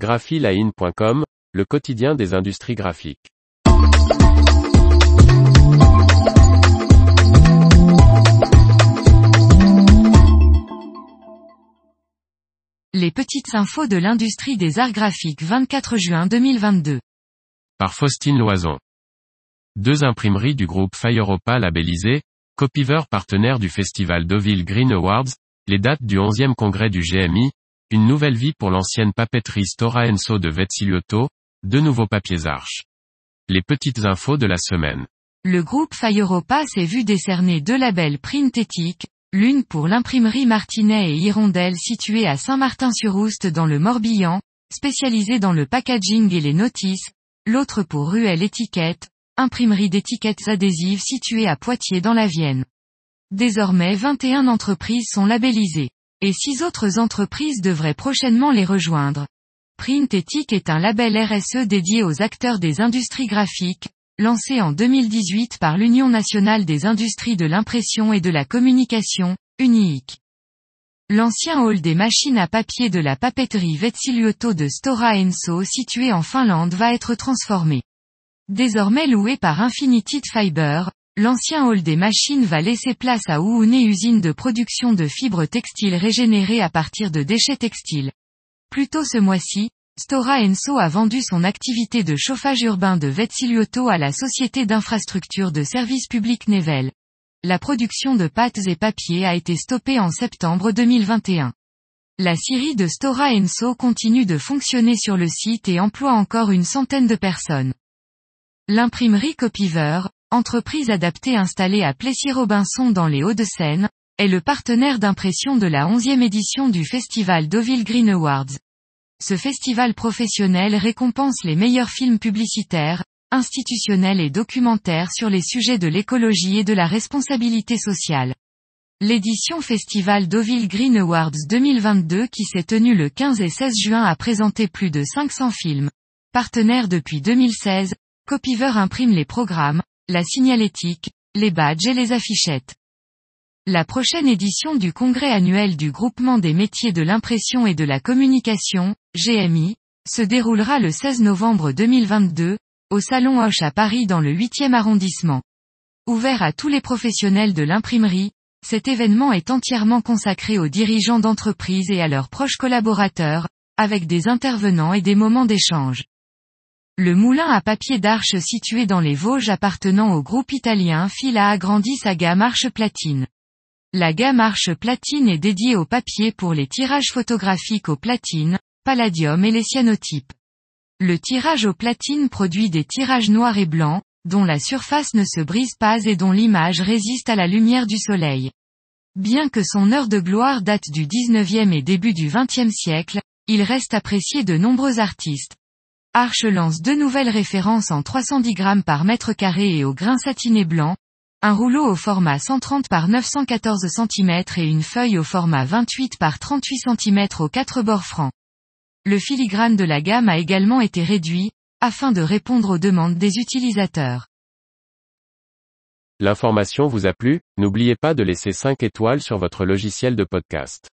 graphiline.com, le quotidien des industries graphiques. Les petites infos de l'industrie des arts graphiques 24 juin 2022. Par Faustine Loison. Deux imprimeries du groupe Fireopa labellisées, Copyver partenaire du festival Deauville Green Awards, les dates du 11e congrès du GMI, une nouvelle vie pour l'ancienne papeterie Stora Enso de Vetsilioto, deux nouveaux papiers arches. Les petites infos de la semaine. Le groupe Fireopa s'est vu décerner deux labels Printétique, l'une pour l'imprimerie Martinet et Hirondelle située à Saint-Martin-sur-Oust dans le Morbihan, spécialisée dans le packaging et les notices, l'autre pour Ruelle Étiquette, imprimerie d'étiquettes adhésives située à Poitiers dans la Vienne. Désormais 21 entreprises sont labellisées. Et six autres entreprises devraient prochainement les rejoindre. Print est un label RSE dédié aux acteurs des industries graphiques, lancé en 2018 par l'Union nationale des industries de l'impression et de la communication, UNIIC. L'ancien hall des machines à papier de la papeterie Vetsilioto de Stora Enso situé en Finlande va être transformé. Désormais loué par Infinited Fiber, l'ancien hall des machines va laisser place à Oune usine de production de fibres textiles régénérées à partir de déchets textiles. Plus tôt ce mois-ci, Stora Enso a vendu son activité de chauffage urbain de Vetsilioto à la société d'infrastructure de services publics Nevel. La production de pâtes et papiers a été stoppée en septembre 2021. La scierie de Stora Enso continue de fonctionner sur le site et emploie encore une centaine de personnes. L'imprimerie Copyver, entreprise adaptée installée à Plessis-Robinson dans les Hauts-de-Seine, est le partenaire d'impression de la 11e édition du festival Deauville Green Awards. Ce festival professionnel récompense les meilleurs films publicitaires, institutionnels et documentaires sur les sujets de l'écologie et de la responsabilité sociale. L'édition Festival Deauville Green Awards 2022 qui s'est tenue le 15 et 16 juin a présenté plus de 500 films. Partenaire depuis 2016, Copyver imprime les programmes, la signalétique, les badges et les affichettes. La prochaine édition du congrès annuel du groupement des métiers de l'impression et de la communication, GMI, se déroulera le 16 novembre 2022, au Salon Hoche à Paris dans le 8e arrondissement. Ouvert à tous les professionnels de l'imprimerie, cet événement est entièrement consacré aux dirigeants d'entreprise et à leurs proches collaborateurs, avec des intervenants et des moments d'échange. Le moulin à papier d'Arche situé dans les Vosges appartenant au groupe italien Fila a agrandi sa gamme Arche Platine. La gamme Arche Platine est dédiée au papier pour les tirages photographiques au platine, palladium et les cyanotypes. Le tirage au platine produit des tirages noirs et blancs, dont la surface ne se brise pas et dont l'image résiste à la lumière du soleil. Bien que son heure de gloire date du 19e et début du 20e siècle, il reste apprécié de nombreux artistes. Arche lance deux nouvelles références en 310 grammes par mètre carré et au grain satiné blanc, un rouleau au format 130 par 914 cm et une feuille au format 28 par 38 cm aux quatre bords francs. Le filigrane de la gamme a également été réduit, afin de répondre aux demandes des utilisateurs. L'information vous a plu, n'oubliez pas de laisser 5 étoiles sur votre logiciel de podcast.